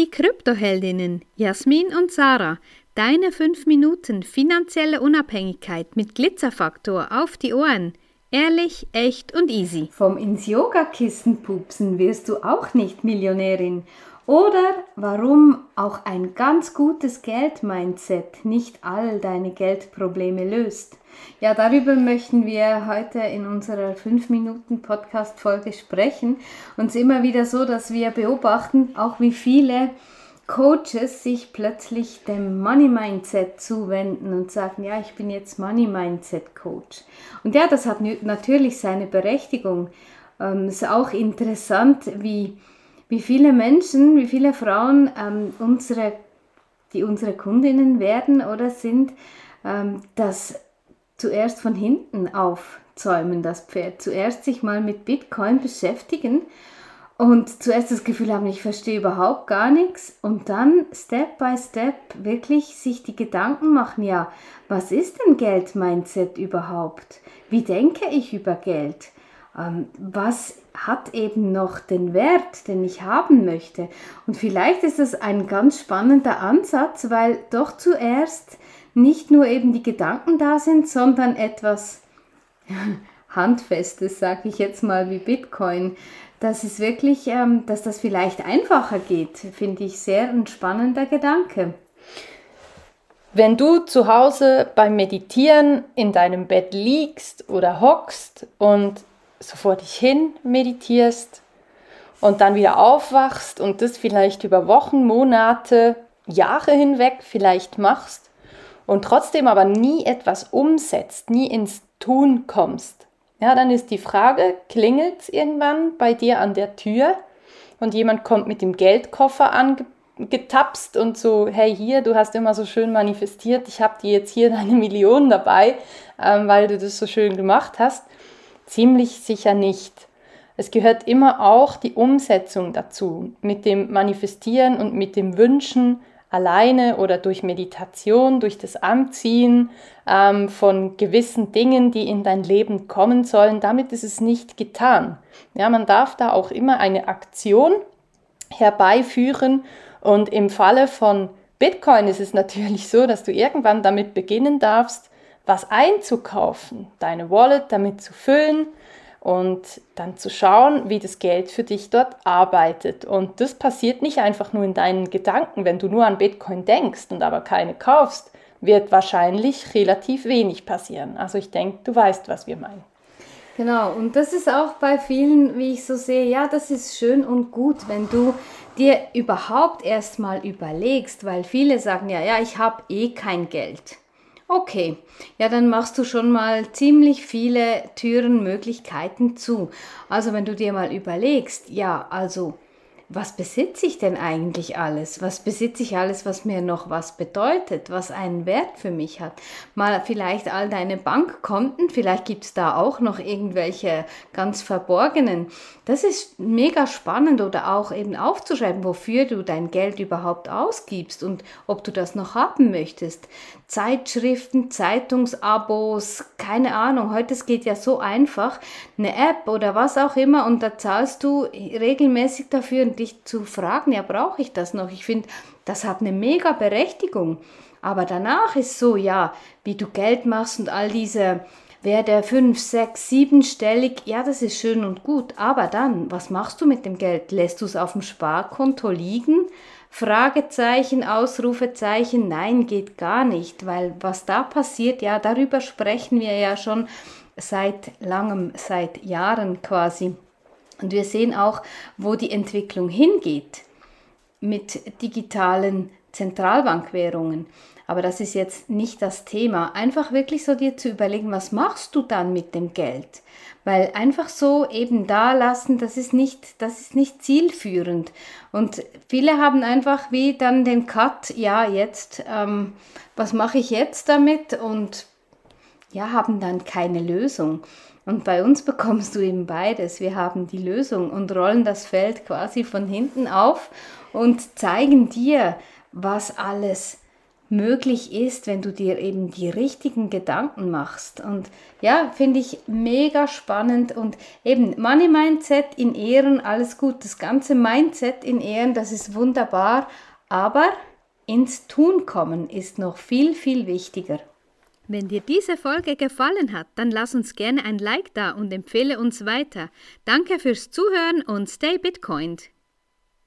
die Kryptoheldinnen Jasmin und Sarah. Deine 5 Minuten finanzielle Unabhängigkeit mit Glitzerfaktor auf die Ohren. Ehrlich, echt und easy. Vom ins Yogakissen pupsen wirst du auch nicht Millionärin. Oder warum auch ein ganz gutes Geld-Mindset nicht all deine Geldprobleme löst. Ja, darüber möchten wir heute in unserer 5-Minuten-Podcast-Folge sprechen. Und es ist immer wieder so, dass wir beobachten, auch wie viele Coaches sich plötzlich dem Money Mindset zuwenden und sagen, ja, ich bin jetzt Money Mindset Coach. Und ja, das hat natürlich seine Berechtigung. Ähm, es ist auch interessant, wie wie viele Menschen, wie viele Frauen ähm, unsere, die unsere Kundinnen werden oder sind, ähm, das zuerst von hinten aufzäumen, das Pferd. Zuerst sich mal mit Bitcoin beschäftigen und zuerst das Gefühl haben, ich verstehe überhaupt gar nichts und dann Step by Step wirklich sich die Gedanken machen, ja, was ist denn Geld-Mindset überhaupt? Wie denke ich über Geld? Ähm, was hat eben noch den Wert, den ich haben möchte. Und vielleicht ist es ein ganz spannender Ansatz, weil doch zuerst nicht nur eben die Gedanken da sind, sondern etwas Handfestes, sage ich jetzt mal, wie Bitcoin. Das ist wirklich, ähm, dass das vielleicht einfacher geht, finde ich sehr ein spannender Gedanke. Wenn du zu Hause beim Meditieren in deinem Bett liegst oder hockst und so vor dich hin meditierst und dann wieder aufwachst und das vielleicht über Wochen, Monate, Jahre hinweg vielleicht machst und trotzdem aber nie etwas umsetzt, nie ins Tun kommst, ja, dann ist die Frage, klingelt es irgendwann bei dir an der Tür und jemand kommt mit dem Geldkoffer angetapst und so, hey hier, du hast immer so schön manifestiert, ich habe dir jetzt hier deine Millionen dabei, ähm, weil du das so schön gemacht hast. Ziemlich sicher nicht. Es gehört immer auch die Umsetzung dazu, mit dem Manifestieren und mit dem Wünschen alleine oder durch Meditation, durch das Anziehen ähm, von gewissen Dingen, die in dein Leben kommen sollen. Damit ist es nicht getan. Ja, man darf da auch immer eine Aktion herbeiführen und im Falle von Bitcoin ist es natürlich so, dass du irgendwann damit beginnen darfst, was einzukaufen, deine Wallet damit zu füllen und dann zu schauen, wie das Geld für dich dort arbeitet. Und das passiert nicht einfach nur in deinen Gedanken. Wenn du nur an Bitcoin denkst und aber keine kaufst, wird wahrscheinlich relativ wenig passieren. Also ich denke, du weißt, was wir meinen. Genau, und das ist auch bei vielen, wie ich so sehe, ja, das ist schön und gut, wenn du dir überhaupt erstmal überlegst, weil viele sagen ja, ja, ich habe eh kein Geld. Okay, ja, dann machst du schon mal ziemlich viele Türen, Möglichkeiten zu. Also wenn du dir mal überlegst, ja, also was besitze ich denn eigentlich alles? Was besitze ich alles, was mir noch was bedeutet, was einen Wert für mich hat? Mal vielleicht all deine Bankkonten, vielleicht gibt es da auch noch irgendwelche ganz verborgenen. Das ist mega spannend oder auch eben aufzuschreiben, wofür du dein Geld überhaupt ausgibst und ob du das noch haben möchtest. Zeitschriften, Zeitungsabos, keine Ahnung, heute geht ja so einfach, eine App oder was auch immer und da zahlst du regelmäßig dafür und dich zu fragen, ja, brauche ich das noch? Ich finde, das hat eine mega Berechtigung. Aber danach ist so, ja, wie du Geld machst und all diese Werte fünf, sechs, siebenstellig, ja, das ist schön und gut. Aber dann, was machst du mit dem Geld? Lässt du es auf dem Sparkonto liegen? Fragezeichen, Ausrufezeichen, nein, geht gar nicht, weil was da passiert, ja, darüber sprechen wir ja schon seit langem, seit Jahren quasi. Und wir sehen auch, wo die Entwicklung hingeht mit digitalen Zentralbankwährungen. Aber das ist jetzt nicht das Thema. Einfach wirklich so dir zu überlegen, was machst du dann mit dem Geld? Weil einfach so eben da lassen, das ist nicht, das ist nicht zielführend. Und viele haben einfach wie dann den Cut, ja, jetzt, ähm, was mache ich jetzt damit? Und ja, haben dann keine Lösung. Und bei uns bekommst du eben beides. Wir haben die Lösung und rollen das Feld quasi von hinten auf und zeigen dir, was alles möglich ist, wenn du dir eben die richtigen Gedanken machst. Und ja, finde ich mega spannend und eben Money Mindset in Ehren, alles gut, das ganze Mindset in Ehren, das ist wunderbar, aber ins Tun kommen ist noch viel, viel wichtiger. Wenn dir diese Folge gefallen hat, dann lass uns gerne ein Like da und empfehle uns weiter. Danke fürs Zuhören und stay Bitcoined.